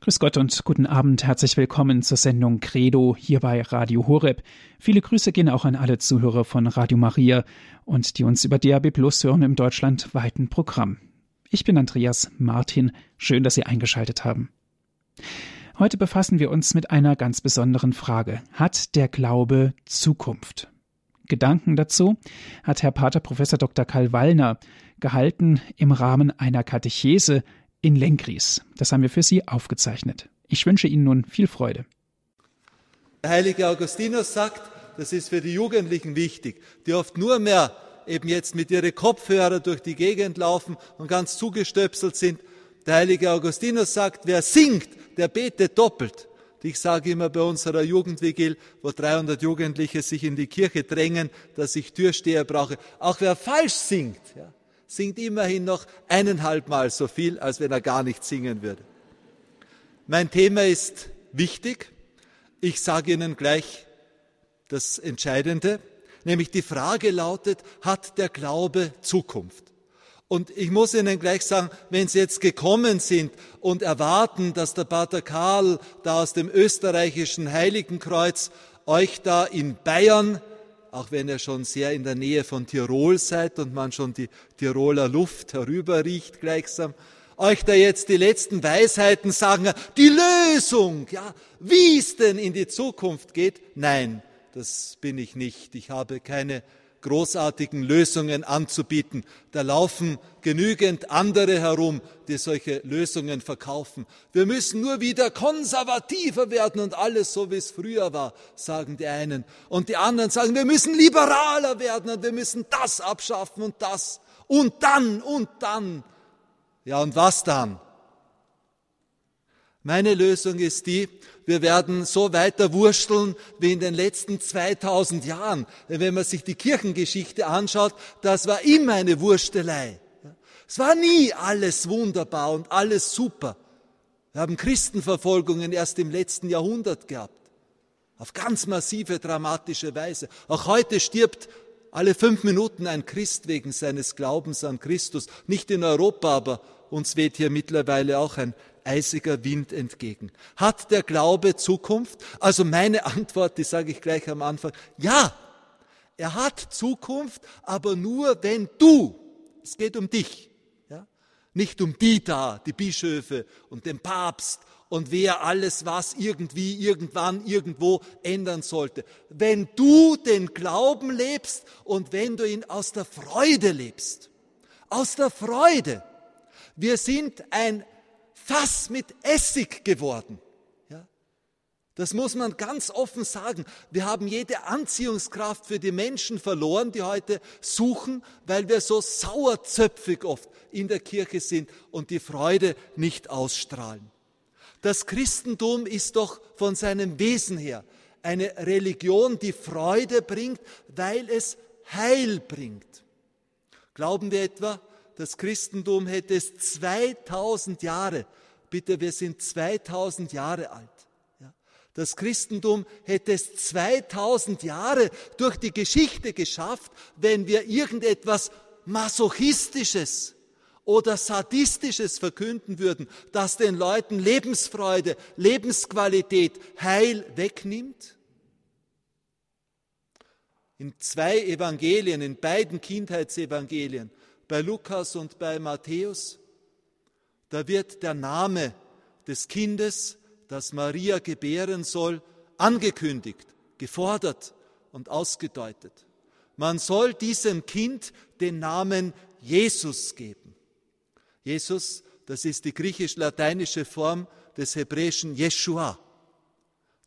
Grüß Gott und guten Abend. Herzlich willkommen zur Sendung Credo hier bei Radio Horeb. Viele Grüße gehen auch an alle Zuhörer von Radio Maria und die uns über DAB Plus hören im deutschlandweiten Programm. Ich bin Andreas Martin. Schön, dass Sie eingeschaltet haben. Heute befassen wir uns mit einer ganz besonderen Frage. Hat der Glaube Zukunft? Gedanken dazu hat Herr Pater Professor Dr. Karl Wallner gehalten im Rahmen einer Katechese in Lenkries. Das haben wir für Sie aufgezeichnet. Ich wünsche Ihnen nun viel Freude. Der heilige Augustinus sagt, das ist für die Jugendlichen wichtig, die oft nur mehr eben jetzt mit ihren Kopfhörer durch die Gegend laufen und ganz zugestöpselt sind. Der heilige Augustinus sagt, wer singt, der betet doppelt. Ich sage immer bei unserer Jugendvigil, wo 300 Jugendliche sich in die Kirche drängen, dass ich Türsteher brauche. Auch wer falsch singt, ja, singt immerhin noch eineinhalb Mal so viel, als wenn er gar nicht singen würde. Mein Thema ist wichtig. Ich sage Ihnen gleich das Entscheidende, nämlich die Frage lautet, hat der Glaube Zukunft? Und ich muss Ihnen gleich sagen, wenn Sie jetzt gekommen sind und erwarten, dass der Pater Karl da aus dem österreichischen Heiligenkreuz euch da in Bayern auch wenn ihr schon sehr in der Nähe von Tirol seid und man schon die Tiroler Luft herüberriecht gleichsam, euch da jetzt die letzten Weisheiten sagen, die Lösung, ja, wie es denn in die Zukunft geht. Nein, das bin ich nicht. Ich habe keine großartigen Lösungen anzubieten. Da laufen genügend andere herum, die solche Lösungen verkaufen. Wir müssen nur wieder konservativer werden und alles so, wie es früher war, sagen die einen. Und die anderen sagen, wir müssen liberaler werden und wir müssen das abschaffen und das. Und dann, und dann. Ja, und was dann? Meine Lösung ist die, wir werden so weiter wursteln wie in den letzten 2000 Jahren. Wenn man sich die Kirchengeschichte anschaut, das war immer eine Wurstelei. Es war nie alles wunderbar und alles super. Wir haben Christenverfolgungen erst im letzten Jahrhundert gehabt. Auf ganz massive, dramatische Weise. Auch heute stirbt alle fünf Minuten ein Christ wegen seines Glaubens an Christus. Nicht in Europa, aber uns weht hier mittlerweile auch ein eisiger Wind entgegen. Hat der Glaube Zukunft? Also meine Antwort, die sage ich gleich am Anfang, ja, er hat Zukunft, aber nur wenn du, es geht um dich, ja, nicht um die da, die Bischöfe und den Papst und wer alles was irgendwie, irgendwann, irgendwo ändern sollte. Wenn du den Glauben lebst und wenn du ihn aus der Freude lebst, aus der Freude. Wir sind ein Fass mit Essig geworden. Ja? Das muss man ganz offen sagen. Wir haben jede Anziehungskraft für die Menschen verloren, die heute suchen, weil wir so sauerzöpfig oft in der Kirche sind und die Freude nicht ausstrahlen. Das Christentum ist doch von seinem Wesen her eine Religion, die Freude bringt, weil es Heil bringt. Glauben wir etwa, das Christentum hätte es 2000 Jahre, bitte, wir sind 2000 Jahre alt. Das Christentum hätte es 2000 Jahre durch die Geschichte geschafft, wenn wir irgendetwas Masochistisches oder Sadistisches verkünden würden, das den Leuten Lebensfreude, Lebensqualität, Heil wegnimmt? In zwei Evangelien, in beiden Kindheitsevangelien, bei Lukas und bei Matthäus, da wird der Name des Kindes, das Maria gebären soll, angekündigt, gefordert und ausgedeutet. Man soll diesem Kind den Namen Jesus geben. Jesus, das ist die griechisch-lateinische Form des hebräischen Jeshua.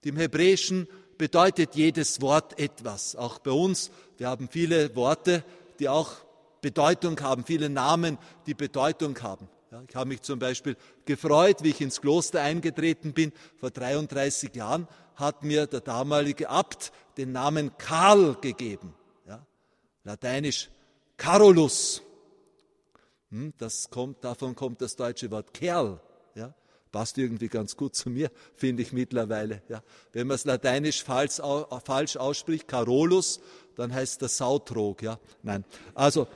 Im Hebräischen bedeutet jedes Wort etwas. Auch bei uns, wir haben viele Worte, die auch Bedeutung haben, viele Namen, die Bedeutung haben. Ja, ich habe mich zum Beispiel gefreut, wie ich ins Kloster eingetreten bin. Vor 33 Jahren hat mir der damalige Abt den Namen Karl gegeben. Ja, Lateinisch Carolus. Hm, das kommt, davon kommt das deutsche Wort Kerl. Ja, passt irgendwie ganz gut zu mir, finde ich mittlerweile. Ja, wenn man es lateinisch falsch, falsch ausspricht, Carolus, dann heißt das Sautrog. Ja? Nein. Also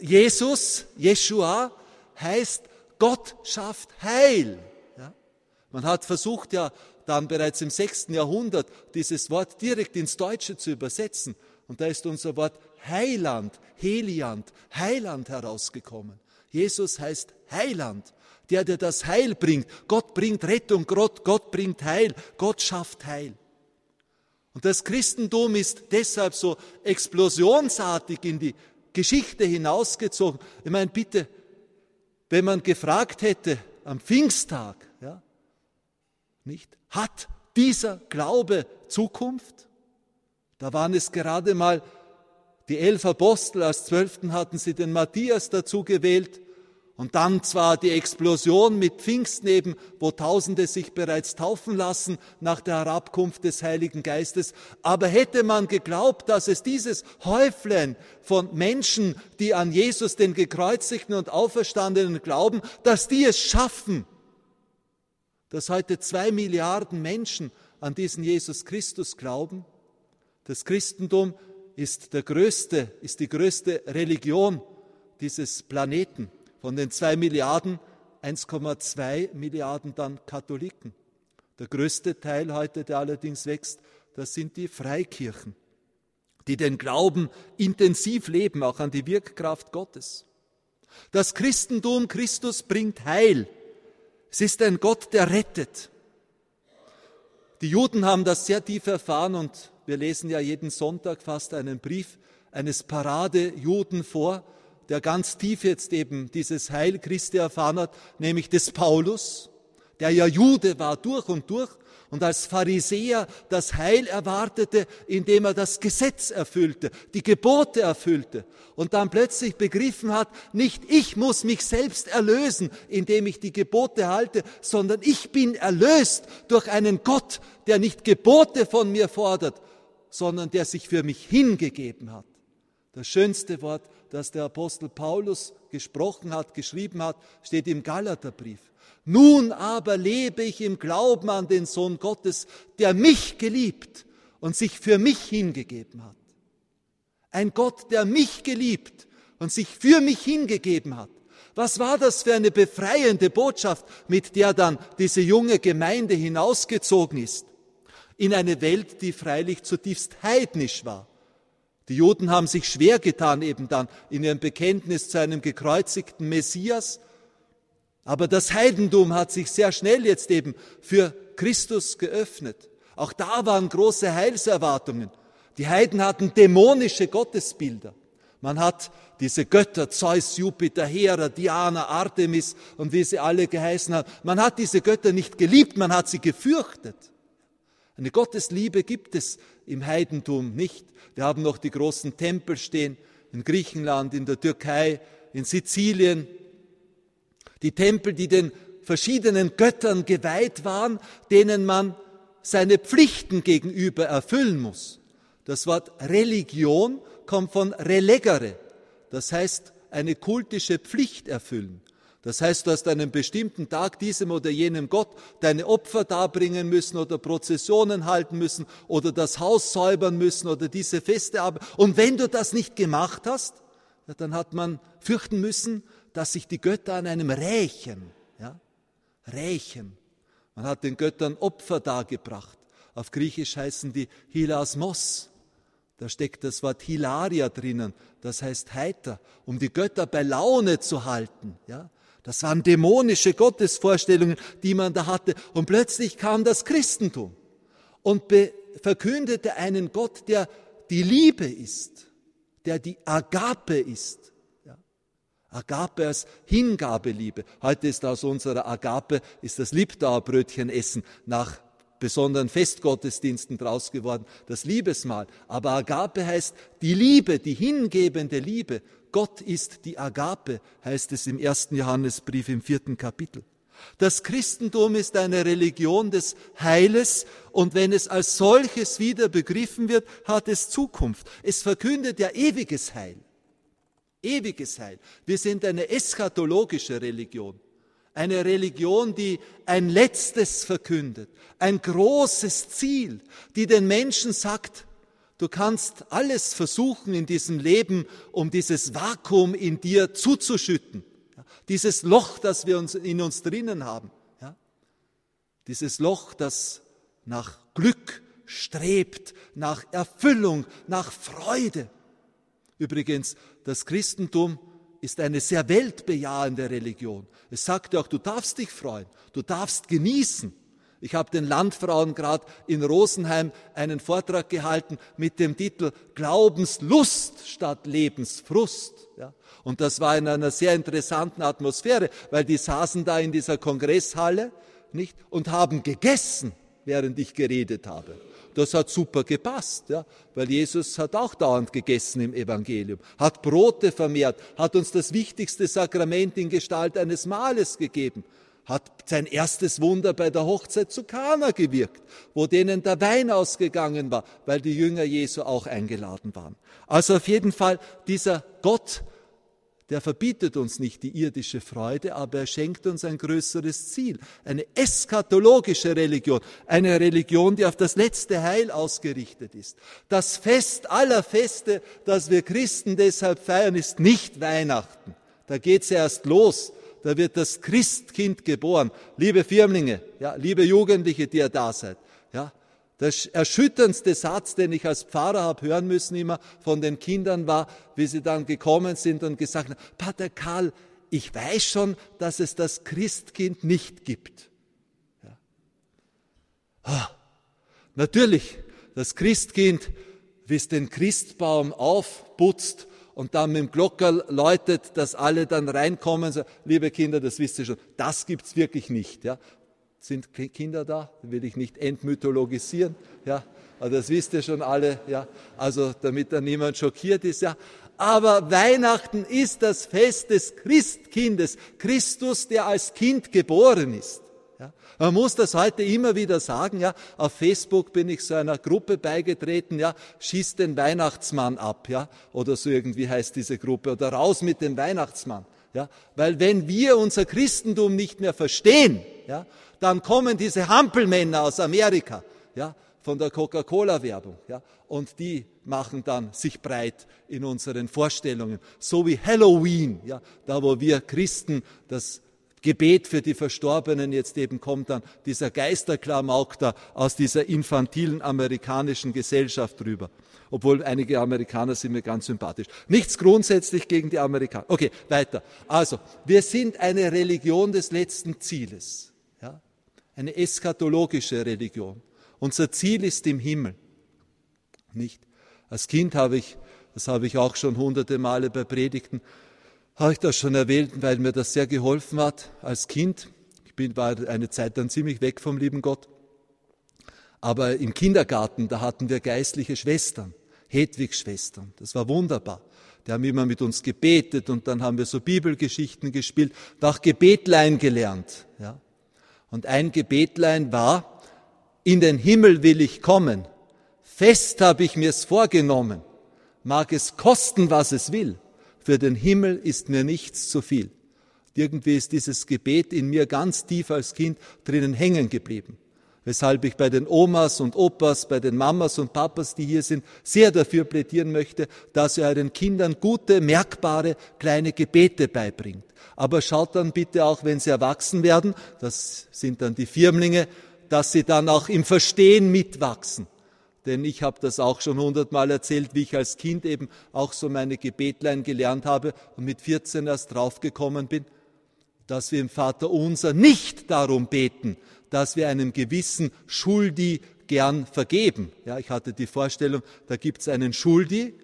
Jesus, Jeshua, heißt Gott schafft Heil. Ja? Man hat versucht ja dann bereits im sechsten Jahrhundert dieses Wort direkt ins Deutsche zu übersetzen. Und da ist unser Wort Heiland, Heliand, Heiland herausgekommen. Jesus heißt Heiland, der, der das Heil bringt. Gott bringt Rettung, Gott, Gott bringt Heil, Gott schafft Heil. Und das Christentum ist deshalb so explosionsartig in die Geschichte hinausgezogen. Ich meine, bitte, wenn man gefragt hätte am Pfingsttag, ja, nicht, hat dieser Glaube Zukunft? Da waren es gerade mal die elf Apostel, als Zwölften hatten sie den Matthias dazu gewählt. Und dann zwar die Explosion mit Pfingsten wo Tausende sich bereits taufen lassen nach der Herabkunft des Heiligen Geistes. Aber hätte man geglaubt, dass es dieses Häuflein von Menschen, die an Jesus, den gekreuzigten und auferstandenen glauben, dass die es schaffen, dass heute zwei Milliarden Menschen an diesen Jesus Christus glauben? Das Christentum ist der größte, ist die größte Religion dieses Planeten. Von den zwei Milliarden 1,2 Milliarden dann Katholiken. Der größte Teil heute, der allerdings wächst, das sind die Freikirchen, die den Glauben intensiv leben, auch an die Wirkkraft Gottes. Das Christentum Christus bringt Heil. Es ist ein Gott, der rettet. Die Juden haben das sehr tief erfahren und wir lesen ja jeden Sonntag fast einen Brief eines Paradejuden vor, der ganz tief jetzt eben dieses Heil Christi erfahren hat, nämlich des Paulus, der ja Jude war durch und durch und als Pharisäer das Heil erwartete, indem er das Gesetz erfüllte, die Gebote erfüllte und dann plötzlich begriffen hat, nicht ich muss mich selbst erlösen, indem ich die Gebote halte, sondern ich bin erlöst durch einen Gott, der nicht Gebote von mir fordert, sondern der sich für mich hingegeben hat. Das schönste Wort, das der Apostel Paulus gesprochen hat, geschrieben hat, steht im Galaterbrief. Nun aber lebe ich im Glauben an den Sohn Gottes, der mich geliebt und sich für mich hingegeben hat. Ein Gott, der mich geliebt und sich für mich hingegeben hat. Was war das für eine befreiende Botschaft, mit der dann diese junge Gemeinde hinausgezogen ist? In eine Welt, die freilich zutiefst heidnisch war die Juden haben sich schwer getan eben dann in ihrem Bekenntnis zu einem gekreuzigten Messias. Aber das Heidentum hat sich sehr schnell jetzt eben für Christus geöffnet. Auch da waren große Heilserwartungen. Die Heiden hatten dämonische Gottesbilder. Man hat diese Götter, Zeus, Jupiter, Hera, Diana, Artemis und wie sie alle geheißen haben, man hat diese Götter nicht geliebt, man hat sie gefürchtet. Eine Gottesliebe gibt es im Heidentum nicht. Wir haben noch die großen Tempel stehen in Griechenland, in der Türkei, in Sizilien. Die Tempel, die den verschiedenen Göttern geweiht waren, denen man seine Pflichten gegenüber erfüllen muss. Das Wort Religion kommt von relegere, das heißt eine kultische Pflicht erfüllen. Das heißt, du hast einen bestimmten Tag diesem oder jenem Gott deine Opfer darbringen müssen oder Prozessionen halten müssen oder das Haus säubern müssen oder diese Feste haben. Und wenn du das nicht gemacht hast, ja, dann hat man fürchten müssen, dass sich die Götter an einem rächen. Ja? Rächen. Man hat den Göttern Opfer dargebracht. Auf Griechisch heißen die Hilasmos. Da steckt das Wort Hilaria drinnen, das heißt heiter, um die Götter bei Laune zu halten. Ja? Das waren dämonische Gottesvorstellungen, die man da hatte. Und plötzlich kam das Christentum und verkündete einen Gott, der die Liebe ist, der die Agape ist. Ja. Agape als Hingabeliebe. Heute ist aus unserer Agape ist das Liebdauerbrötchen essen nach besonderen Festgottesdiensten draus geworden, das Liebesmahl. Aber Agape heißt die Liebe, die hingebende Liebe. Gott ist die Agape, heißt es im ersten Johannesbrief im vierten Kapitel. Das Christentum ist eine Religion des Heiles und wenn es als solches wieder begriffen wird, hat es Zukunft. Es verkündet ja ewiges Heil. Ewiges Heil. Wir sind eine eschatologische Religion. Eine Religion, die ein letztes verkündet, ein großes Ziel, die den Menschen sagt, Du kannst alles versuchen in diesem Leben, um dieses Vakuum in dir zuzuschütten. Dieses Loch, das wir uns in uns drinnen haben. Dieses Loch, das nach Glück strebt, nach Erfüllung, nach Freude. Übrigens, das Christentum ist eine sehr weltbejahende Religion. Es sagt ja auch, du darfst dich freuen, du darfst genießen. Ich habe den Landfrauen gerade in Rosenheim einen Vortrag gehalten mit dem Titel Glaubenslust statt Lebensfrust. Ja. Und das war in einer sehr interessanten Atmosphäre, weil die saßen da in dieser Kongresshalle nicht und haben gegessen, während ich geredet habe. Das hat super gepasst, ja, weil Jesus hat auch dauernd gegessen im Evangelium, hat Brote vermehrt, hat uns das wichtigste Sakrament in Gestalt eines Mahles gegeben hat sein erstes Wunder bei der Hochzeit zu Kana gewirkt, wo denen der Wein ausgegangen war, weil die Jünger Jesu auch eingeladen waren. Also auf jeden Fall dieser Gott, der verbietet uns nicht die irdische Freude, aber er schenkt uns ein größeres Ziel, eine eskatologische Religion, eine Religion, die auf das letzte Heil ausgerichtet ist. Das Fest aller Feste, das wir Christen deshalb feiern, ist nicht Weihnachten. Da geht's erst los da wird das Christkind geboren. Liebe Firmlinge, ja, liebe Jugendliche, die ihr da seid, ja, der erschütterndste Satz, den ich als Pfarrer habe hören müssen immer von den Kindern war, wie sie dann gekommen sind und gesagt haben, Pater Karl, ich weiß schon, dass es das Christkind nicht gibt. Ja. Ah, natürlich, das Christkind, wie es den Christbaum aufputzt und dann mit dem Glocker läutet, dass alle dann reinkommen. So, liebe Kinder, das wisst ihr schon, das gibt's wirklich nicht. Ja. Sind Kinder da? Will ich nicht entmythologisieren. Ja. Aber das wisst ihr schon alle. Ja. Also damit da niemand schockiert ist. Ja. Aber Weihnachten ist das Fest des Christkindes, Christus, der als Kind geboren ist. Ja, man muss das heute immer wieder sagen, ja. Auf Facebook bin ich so einer Gruppe beigetreten, ja. Schießt den Weihnachtsmann ab, ja. Oder so irgendwie heißt diese Gruppe. Oder raus mit dem Weihnachtsmann, ja. Weil wenn wir unser Christentum nicht mehr verstehen, ja, dann kommen diese Hampelmänner aus Amerika, ja, von der Coca-Cola-Werbung, ja. Und die machen dann sich breit in unseren Vorstellungen. So wie Halloween, ja. Da wo wir Christen das Gebet für die Verstorbenen, jetzt eben kommt dann dieser Geisterklamauk da aus dieser infantilen amerikanischen Gesellschaft rüber. Obwohl einige Amerikaner sind mir ganz sympathisch. Nichts grundsätzlich gegen die Amerikaner. Okay, weiter. Also, wir sind eine Religion des letzten Zieles. Ja? Eine eschatologische Religion. Unser Ziel ist im Himmel. Nicht? Als Kind habe ich, das habe ich auch schon hunderte Male bei Predigten, habe ich das schon erwähnt, weil mir das sehr geholfen hat als Kind. Ich bin, war eine Zeit dann ziemlich weg vom lieben Gott. Aber im Kindergarten, da hatten wir geistliche Schwestern, Hedwigs Schwestern. Das war wunderbar. Die haben immer mit uns gebetet und dann haben wir so Bibelgeschichten gespielt und auch Gebetlein gelernt. Ja. Und ein Gebetlein war, in den Himmel will ich kommen. Fest habe ich mir's vorgenommen. Mag es kosten, was es will. Für den Himmel ist mir nichts zu viel. Irgendwie ist dieses Gebet in mir ganz tief als Kind drinnen hängen geblieben. Weshalb ich bei den Omas und Opas, bei den Mamas und Papas, die hier sind, sehr dafür plädieren möchte, dass ihr euren Kindern gute, merkbare kleine Gebete beibringt. Aber schaut dann bitte auch, wenn sie erwachsen werden, das sind dann die Firmlinge, dass sie dann auch im Verstehen mitwachsen denn ich habe das auch schon hundertmal erzählt, wie ich als Kind eben auch so meine Gebetlein gelernt habe und mit 14 erst draufgekommen bin, dass wir im Vater unser nicht darum beten, dass wir einem gewissen Schuldi gern vergeben. Ja, ich hatte die Vorstellung, da gibt es einen Schuldi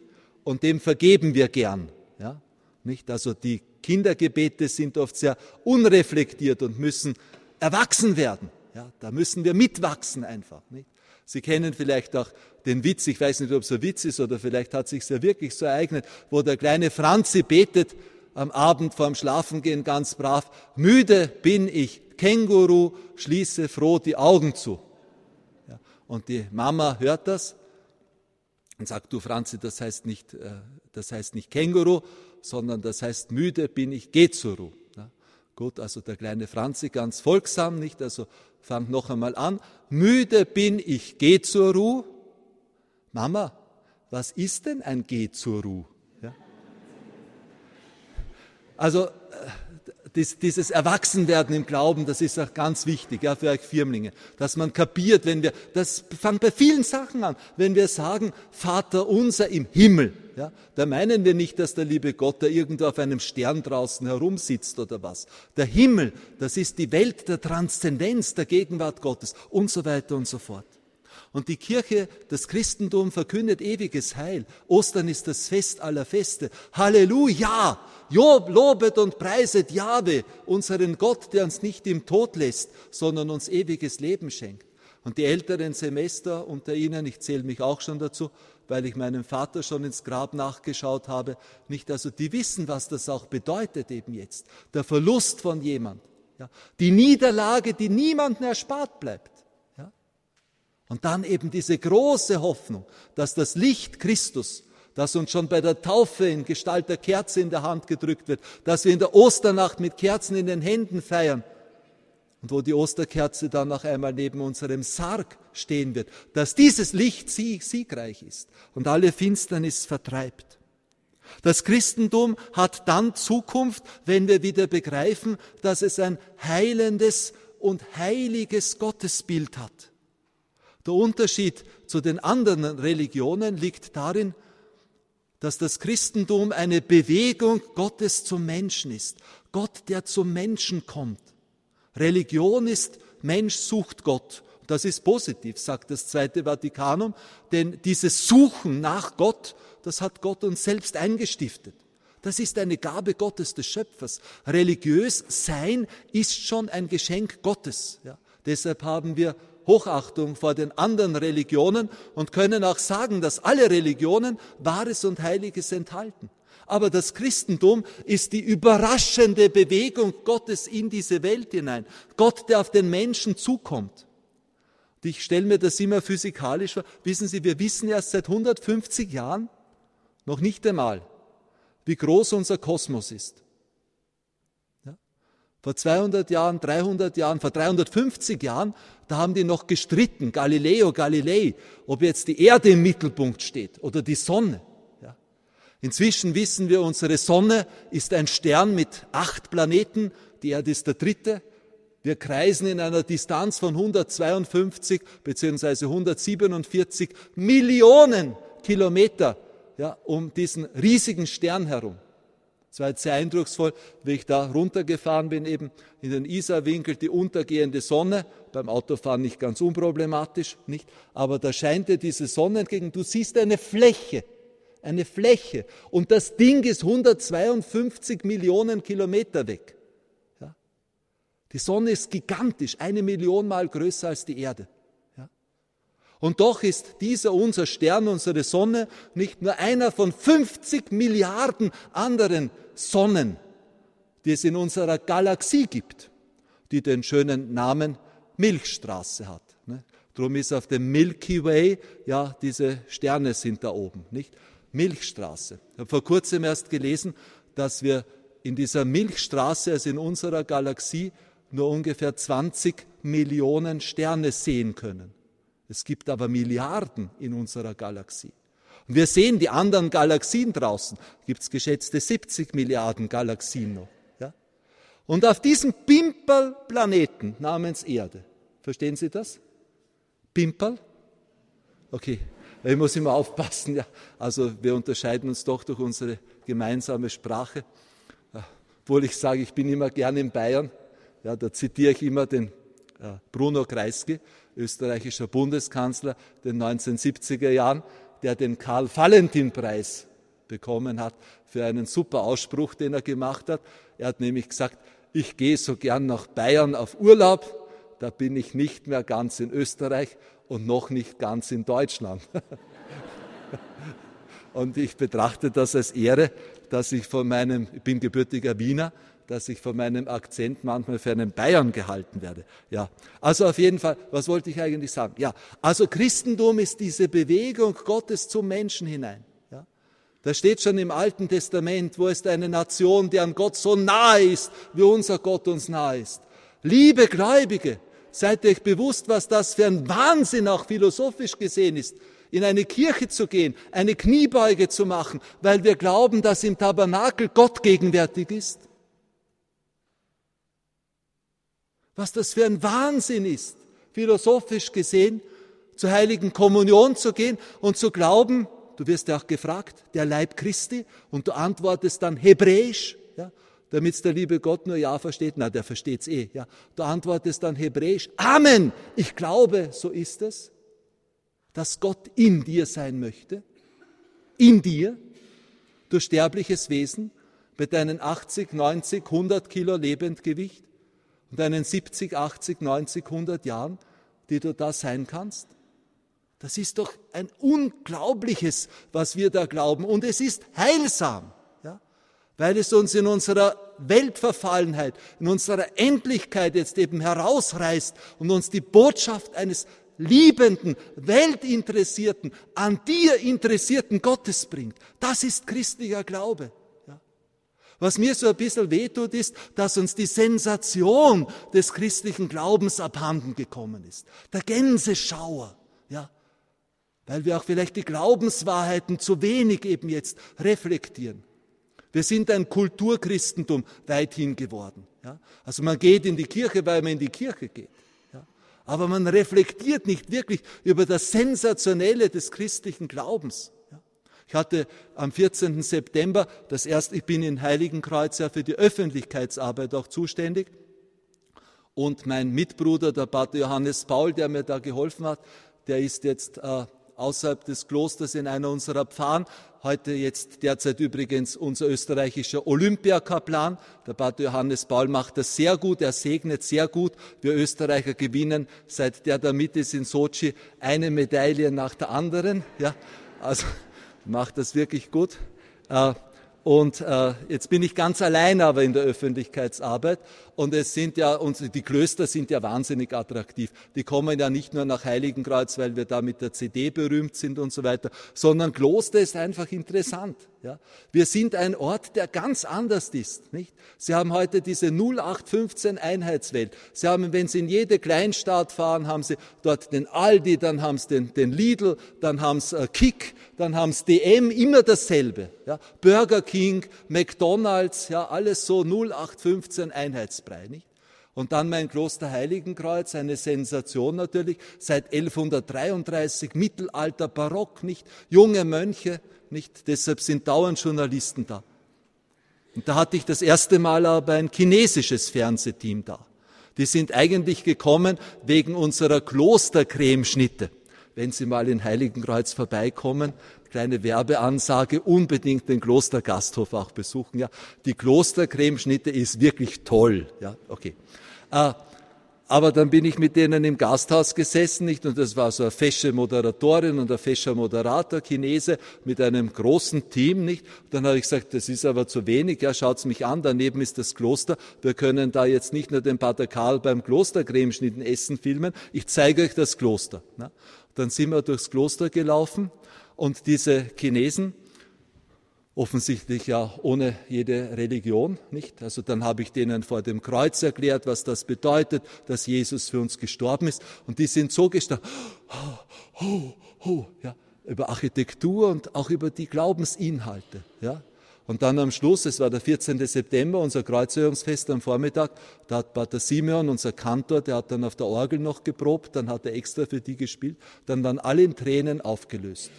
und dem vergeben wir gern. Ja, nicht? Also die Kindergebete sind oft sehr unreflektiert und müssen erwachsen werden. Ja, da müssen wir mitwachsen einfach. Nicht? Sie kennen vielleicht auch den Witz, ich weiß nicht, ob es ein Witz ist oder vielleicht hat sich ja wirklich so ereignet, wo der kleine Franzi betet am Abend vorm Schlafengehen ganz brav, müde bin ich, Känguru, schließe froh die Augen zu. Ja, und die Mama hört das und sagt, du Franzi, das heißt nicht, äh, das heißt nicht Känguru, sondern das heißt müde bin ich, geh zur Ruhe. Gut, also der kleine Franzi ganz folgsam, nicht, also fang noch einmal an. Müde bin ich, geh zur Ruhe. Mama, was ist denn ein Geh zur Ruhe? Ja? Also dieses Erwachsenwerden im Glauben, das ist auch ganz wichtig ja, für euch Firmlinge, dass man kapiert, wenn wir, das fängt bei vielen Sachen an, wenn wir sagen, Vater unser im Himmel, ja, da meinen wir nicht, dass der liebe Gott da irgendwo auf einem Stern draußen herumsitzt oder was. Der Himmel, das ist die Welt der Transzendenz, der Gegenwart Gottes und so weiter und so fort. Und die Kirche, das Christentum verkündet ewiges Heil. Ostern ist das Fest aller Feste. Halleluja! Job, lobet und preiset Jahwe, unseren Gott, der uns nicht im Tod lässt, sondern uns ewiges Leben schenkt. Und die älteren Semester unter Ihnen, ich zähle mich auch schon dazu, weil ich meinem Vater schon ins Grab nachgeschaut habe, nicht also, die wissen, was das auch bedeutet eben jetzt. Der Verlust von jemand. Ja. Die Niederlage, die niemandem erspart bleibt. Ja. Und dann eben diese große Hoffnung, dass das Licht Christus das uns schon bei der Taufe in Gestalt der Kerze in der Hand gedrückt wird, dass wir in der Osternacht mit Kerzen in den Händen feiern und wo die Osterkerze dann noch einmal neben unserem Sarg stehen wird, dass dieses Licht siegreich ist und alle Finsternis vertreibt. Das Christentum hat dann Zukunft, wenn wir wieder begreifen, dass es ein heilendes und heiliges Gottesbild hat. Der Unterschied zu den anderen Religionen liegt darin, dass das Christentum eine Bewegung Gottes zum Menschen ist. Gott, der zum Menschen kommt. Religion ist, Mensch sucht Gott. Das ist positiv, sagt das Zweite Vatikanum, denn dieses Suchen nach Gott, das hat Gott uns selbst eingestiftet. Das ist eine Gabe Gottes, des Schöpfers. Religiös sein ist schon ein Geschenk Gottes. Ja. Deshalb haben wir Hochachtung vor den anderen Religionen und können auch sagen, dass alle Religionen Wahres und Heiliges enthalten. Aber das Christentum ist die überraschende Bewegung Gottes in diese Welt hinein. Gott, der auf den Menschen zukommt. Und ich stelle mir das immer physikalisch vor. Wissen Sie, wir wissen erst seit 150 Jahren noch nicht einmal, wie groß unser Kosmos ist. Vor 200 Jahren, 300 Jahren, vor 350 Jahren, da haben die noch gestritten, Galileo Galilei, ob jetzt die Erde im Mittelpunkt steht oder die Sonne. Inzwischen wissen wir, unsere Sonne ist ein Stern mit acht Planeten, die Erde ist der dritte. Wir kreisen in einer Distanz von 152 beziehungsweise 147 Millionen Kilometer ja, um diesen riesigen Stern herum. Es war jetzt sehr eindrucksvoll, wie ich da runtergefahren bin, eben in den Isarwinkel, die untergehende Sonne, beim Autofahren nicht ganz unproblematisch, nicht? Aber da scheint dir diese Sonne entgegen. Du siehst eine Fläche, eine Fläche. Und das Ding ist 152 Millionen Kilometer weg. Ja? Die Sonne ist gigantisch, eine Million Mal größer als die Erde. Und doch ist dieser unser Stern, unsere Sonne, nicht nur einer von 50 Milliarden anderen Sonnen, die es in unserer Galaxie gibt, die den schönen Namen Milchstraße hat. Ne? Darum ist auf dem Milky Way, ja, diese Sterne sind da oben, nicht? Milchstraße. Ich habe vor kurzem erst gelesen, dass wir in dieser Milchstraße, also in unserer Galaxie, nur ungefähr 20 Millionen Sterne sehen können. Es gibt aber Milliarden in unserer Galaxie. Und wir sehen die anderen Galaxien draußen. Gibt es geschätzte 70 Milliarden Galaxien noch. Ja? Und auf diesem Pimperl-Planeten namens Erde, verstehen Sie das? Pimperl? Okay, ich muss immer aufpassen. Ja. Also wir unterscheiden uns doch durch unsere gemeinsame Sprache. Obwohl ich sage, ich bin immer gern in Bayern. Ja, da zitiere ich immer den äh, Bruno Kreisky österreichischer Bundeskanzler den 1970er Jahren, der den Karl-Valentin-Preis bekommen hat für einen super Ausspruch, den er gemacht hat. Er hat nämlich gesagt, ich gehe so gern nach Bayern auf Urlaub, da bin ich nicht mehr ganz in Österreich und noch nicht ganz in Deutschland. und ich betrachte das als Ehre, dass ich von meinem, ich bin gebürtiger Wiener, dass ich von meinem Akzent manchmal für einen Bayern gehalten werde. Ja, also auf jeden Fall, was wollte ich eigentlich sagen? Ja, also Christentum ist diese Bewegung Gottes zum Menschen hinein. Ja, da steht schon im Alten Testament, wo ist eine Nation, die an Gott so nahe ist, wie unser Gott uns nahe ist. Liebe Gläubige, seid euch bewusst, was das für ein Wahnsinn auch philosophisch gesehen ist in eine Kirche zu gehen, eine Kniebeuge zu machen, weil wir glauben, dass im Tabernakel Gott gegenwärtig ist. Was das für ein Wahnsinn ist, philosophisch gesehen, zur heiligen Kommunion zu gehen und zu glauben, du wirst ja auch gefragt, der Leib Christi, und du antwortest dann hebräisch, ja, damit der liebe Gott nur Ja versteht. Na, der versteht's eh. Ja. Du antwortest dann hebräisch, Amen, ich glaube, so ist es, dass Gott in dir sein möchte, in dir, du sterbliches Wesen, mit deinen 80, 90, 100 Kilo Lebendgewicht und deinen 70, 80, 90, 100 Jahren, die du da sein kannst. Das ist doch ein Unglaubliches, was wir da glauben. Und es ist heilsam? Weil es uns in unserer Weltverfallenheit, in unserer Endlichkeit jetzt eben herausreißt und uns die Botschaft eines liebenden, weltinteressierten, an dir interessierten Gottes bringt. Das ist christlicher Glaube. Was mir so ein bisschen wehtut, ist, dass uns die Sensation des christlichen Glaubens abhanden gekommen ist. Der Gänseschauer. Ja? weil wir auch vielleicht die Glaubenswahrheiten zu wenig eben jetzt reflektieren. Wir sind ein Kulturchristentum weithin geworden. Ja? Also man geht in die Kirche, weil man in die Kirche geht. Ja? Aber man reflektiert nicht wirklich über das Sensationelle des christlichen Glaubens. Ja? Ich hatte am 14. September das erste, ich bin in Heiligenkreuz ja für die Öffentlichkeitsarbeit auch zuständig. Und mein Mitbruder, der Pater Johannes Paul, der mir da geholfen hat, der ist jetzt äh, außerhalb des Klosters in einer unserer Pfarren. Heute jetzt derzeit übrigens unser österreichischer Olympiakaplan. Der Pater Johannes Paul macht das sehr gut, er segnet sehr gut. Wir Österreicher gewinnen, seit der da mit ist in Sochi, eine Medaille nach der anderen. Ja, also macht das wirklich gut. Äh, und äh, jetzt bin ich ganz allein aber in der Öffentlichkeitsarbeit. Und es sind ja, unsere, die Klöster sind ja wahnsinnig attraktiv. Die kommen ja nicht nur nach Heiligenkreuz, weil wir da mit der CD berühmt sind und so weiter, sondern Kloster ist einfach interessant. Ja? Wir sind ein Ort, der ganz anders ist. Nicht? Sie haben heute diese 0815 Einheitswelt. Sie haben, wenn Sie in jede Kleinstadt fahren, haben Sie dort den Aldi, dann haben Sie den, den Lidl, dann haben Sie äh, Kick, dann haben Sie DM, immer dasselbe. Ja? Burger King, McDonalds, ja, alles so 0815 Einheitsbrei. Nicht? Und dann mein Kloster Heiligenkreuz, eine Sensation natürlich, seit 1133, Mittelalter, Barock, nicht? Junge Mönche, nicht? Deshalb sind dauernd Journalisten da. Und da hatte ich das erste Mal aber ein chinesisches Fernsehteam da. Die sind eigentlich gekommen wegen unserer Klostercremeschnitte. Wenn Sie mal in Heiligenkreuz vorbeikommen, kleine Werbeansage, unbedingt den Klostergasthof auch besuchen. Ja, die Klostercremeschnitte ist wirklich toll. Ja, okay. Äh, aber dann bin ich mit denen im Gasthaus gesessen, nicht? Und das war so eine fesche Moderatorin und ein fescher Moderator, Chinese, mit einem großen Team, nicht? Und dann habe ich gesagt, das ist aber zu wenig, ja, schaut's mich an, daneben ist das Kloster. Wir können da jetzt nicht nur den Pater Karl beim Klostercremeschnitten essen filmen, ich zeige euch das Kloster. Ne? Dann sind wir durchs Kloster gelaufen und diese Chinesen, offensichtlich ja ohne jede Religion, nicht? Also dann habe ich denen vor dem Kreuz erklärt, was das bedeutet, dass Jesus für uns gestorben ist. Und die sind so gestanden, oh, oh, oh, ja, über Architektur und auch über die Glaubensinhalte, ja. Und dann am Schluss, es war der 14. September, unser Kreuzerhörungsfest am Vormittag, da hat Pater Simeon, unser Kantor, der hat dann auf der Orgel noch geprobt, dann hat er extra für die gespielt, dann waren alle in Tränen aufgelöst.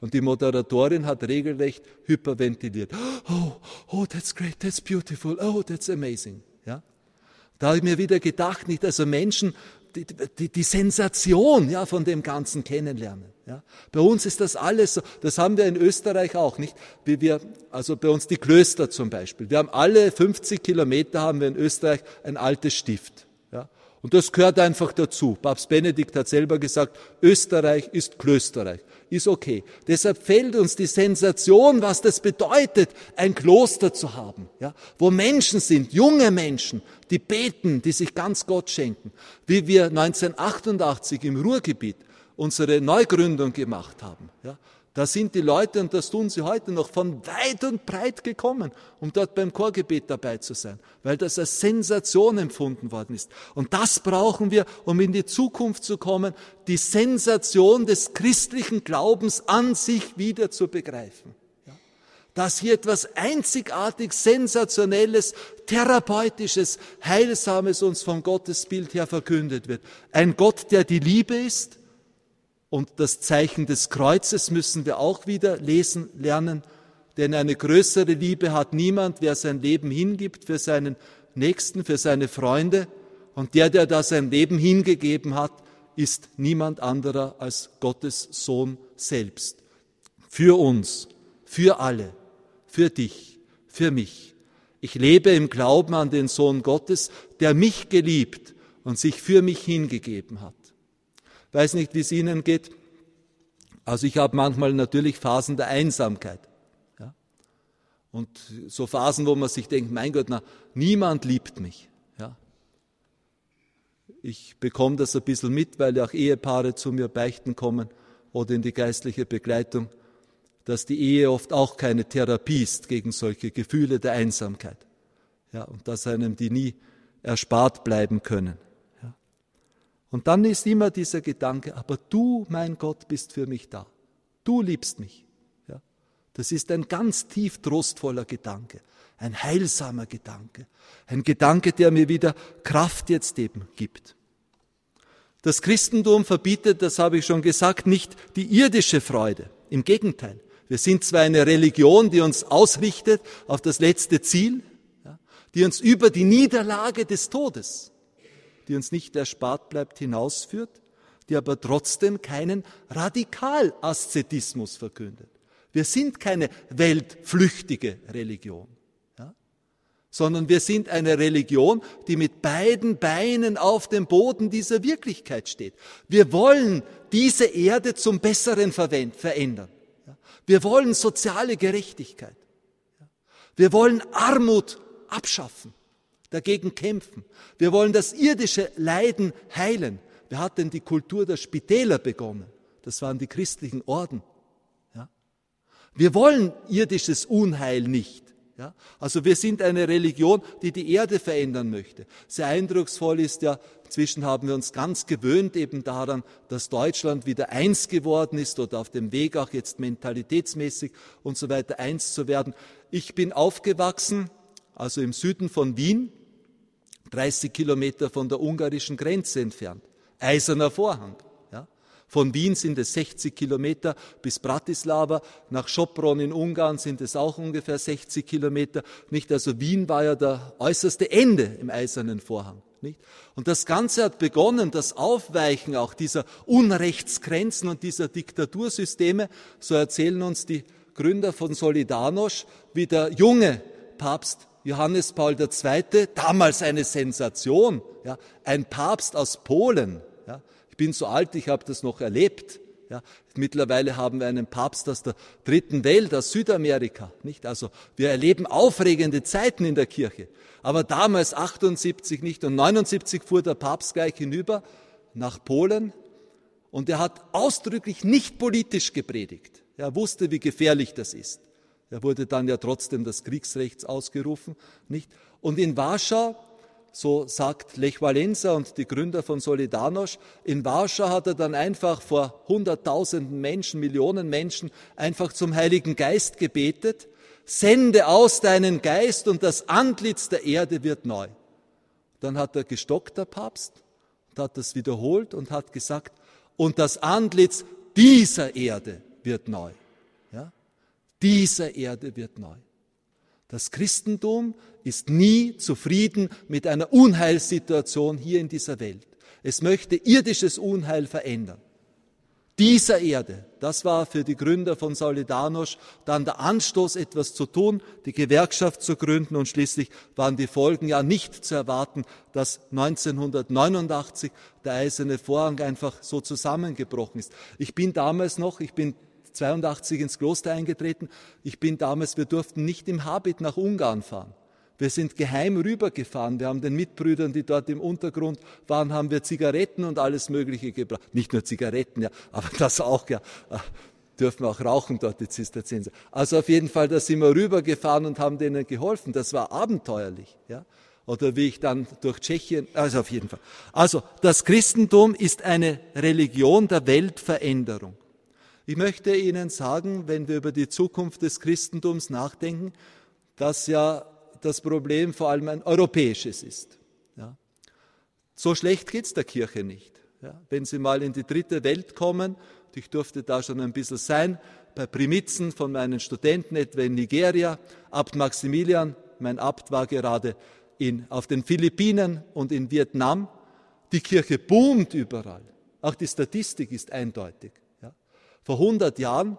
Und die Moderatorin hat regelrecht hyperventiliert. Oh, oh, that's great, that's beautiful, oh, that's amazing. Ja? Da habe ich mir wieder gedacht, nicht, also Menschen, die, die, die Sensation ja, von dem Ganzen kennenlernen. Ja. Bei uns ist das alles so, das haben wir in Österreich auch, nicht? Wie wir, also bei uns die Klöster zum Beispiel. Wir haben alle 50 Kilometer haben wir in Österreich ein altes Stift. Ja. Und das gehört einfach dazu. Papst Benedikt hat selber gesagt, Österreich ist Klösterreich ist okay. Deshalb fällt uns die Sensation, was das bedeutet, ein Kloster zu haben, ja, wo Menschen sind, junge Menschen, die beten, die sich ganz Gott schenken, wie wir 1988 im Ruhrgebiet unsere Neugründung gemacht haben. Ja. Da sind die Leute, und das tun sie heute noch, von weit und breit gekommen, um dort beim Chorgebet dabei zu sein, weil das als Sensation empfunden worden ist. Und das brauchen wir, um in die Zukunft zu kommen, die Sensation des christlichen Glaubens an sich wieder zu begreifen. dass hier etwas einzigartig Sensationelles, Therapeutisches, Heilsames uns vom Gottesbild her verkündet wird. Ein Gott, der die Liebe ist, und das Zeichen des Kreuzes müssen wir auch wieder lesen lernen, denn eine größere Liebe hat niemand, wer sein Leben hingibt für seinen Nächsten, für seine Freunde. Und der, der da sein Leben hingegeben hat, ist niemand anderer als Gottes Sohn selbst. Für uns, für alle, für dich, für mich. Ich lebe im Glauben an den Sohn Gottes, der mich geliebt und sich für mich hingegeben hat. Weiß nicht, wie es Ihnen geht. Also ich habe manchmal natürlich Phasen der Einsamkeit. Ja? Und so Phasen, wo man sich denkt, mein Gott, na, niemand liebt mich. Ja? Ich bekomme das ein bisschen mit, weil ja auch Ehepaare zu mir beichten kommen oder in die geistliche Begleitung, dass die Ehe oft auch keine Therapie ist gegen solche Gefühle der Einsamkeit. Ja, und dass einem die nie erspart bleiben können. Und dann ist immer dieser Gedanke, aber du, mein Gott, bist für mich da. Du liebst mich. Ja? Das ist ein ganz tief trostvoller Gedanke, ein heilsamer Gedanke, ein Gedanke, der mir wieder Kraft jetzt eben gibt. Das Christentum verbietet, das habe ich schon gesagt, nicht die irdische Freude. Im Gegenteil. Wir sind zwar eine Religion, die uns ausrichtet auf das letzte Ziel, die uns über die Niederlage des Todes die uns nicht erspart bleibt, hinausführt, die aber trotzdem keinen Radikalaszetismus verkündet. Wir sind keine weltflüchtige Religion, ja? sondern wir sind eine Religion, die mit beiden Beinen auf dem Boden dieser Wirklichkeit steht. Wir wollen diese Erde zum Besseren verändern. Wir wollen soziale Gerechtigkeit. Wir wollen Armut abschaffen dagegen kämpfen. Wir wollen das irdische Leiden heilen. Wer hat denn die Kultur der Spitäler begonnen? Das waren die christlichen Orden. Ja? Wir wollen irdisches Unheil nicht. Ja? Also wir sind eine Religion, die die Erde verändern möchte. Sehr eindrucksvoll ist ja, inzwischen haben wir uns ganz gewöhnt eben daran, dass Deutschland wieder eins geworden ist oder auf dem Weg auch jetzt mentalitätsmäßig und so weiter eins zu werden. Ich bin aufgewachsen also im Süden von Wien, 30 Kilometer von der ungarischen Grenze entfernt. Eiserner Vorhang. Ja. Von Wien sind es 60 Kilometer bis Bratislava. Nach Sopron in Ungarn sind es auch ungefähr 60 Kilometer. Nicht? Also Wien war ja der äußerste Ende im Eisernen Vorhang. Nicht? Und das Ganze hat begonnen, das Aufweichen auch dieser Unrechtsgrenzen und dieser Diktatursysteme. So erzählen uns die Gründer von Solidarność, wie der junge Papst Johannes Paul II., damals eine Sensation, ja, ein Papst aus Polen. Ja. Ich bin so alt, ich habe das noch erlebt. Ja. Mittlerweile haben wir einen Papst aus der dritten Welt, aus Südamerika. Nicht? Also wir erleben aufregende Zeiten in der Kirche. Aber damals 78 nicht und 79 fuhr der Papst gleich hinüber nach Polen und er hat ausdrücklich nicht politisch gepredigt. Er wusste, wie gefährlich das ist. Er wurde dann ja trotzdem des Kriegsrechts ausgerufen, nicht? Und in Warschau, so sagt Lech Walesa und die Gründer von Solidarność, in Warschau hat er dann einfach vor hunderttausenden Menschen, Millionen Menschen einfach zum Heiligen Geist gebetet, sende aus deinen Geist und das Antlitz der Erde wird neu. Dann hat er gestockt, der Papst, und hat das wiederholt und hat gesagt, und das Antlitz dieser Erde wird neu dieser Erde wird neu. Das Christentum ist nie zufrieden mit einer Unheilssituation hier in dieser Welt. Es möchte irdisches Unheil verändern. Dieser Erde, das war für die Gründer von Solidarność dann der Anstoß, etwas zu tun, die Gewerkschaft zu gründen und schließlich waren die Folgen ja nicht zu erwarten, dass 1989 der eiserne Vorhang einfach so zusammengebrochen ist. Ich bin damals noch, ich bin 82 ins Kloster eingetreten. Ich bin damals, wir durften nicht im Habit nach Ungarn fahren. Wir sind geheim rübergefahren. Wir haben den Mitbrüdern, die dort im Untergrund waren, haben wir Zigaretten und alles Mögliche gebracht. Nicht nur Zigaretten, ja, aber das auch, ja. Ah, dürfen wir auch rauchen dort, die Zisterzinsen. Also auf jeden Fall, da sind wir rübergefahren und haben denen geholfen. Das war abenteuerlich, ja. Oder wie ich dann durch Tschechien, also auf jeden Fall. Also, das Christentum ist eine Religion der Weltveränderung. Ich möchte Ihnen sagen, wenn wir über die Zukunft des Christentums nachdenken, dass ja das Problem vor allem ein europäisches ist. Ja. So schlecht geht es der Kirche nicht. Ja. Wenn Sie mal in die dritte Welt kommen, ich durfte da schon ein bisschen sein, bei Primizen von meinen Studenten, etwa in Nigeria, Abt Maximilian, mein Abt war gerade in, auf den Philippinen und in Vietnam. Die Kirche boomt überall. Auch die Statistik ist eindeutig. Vor 100 Jahren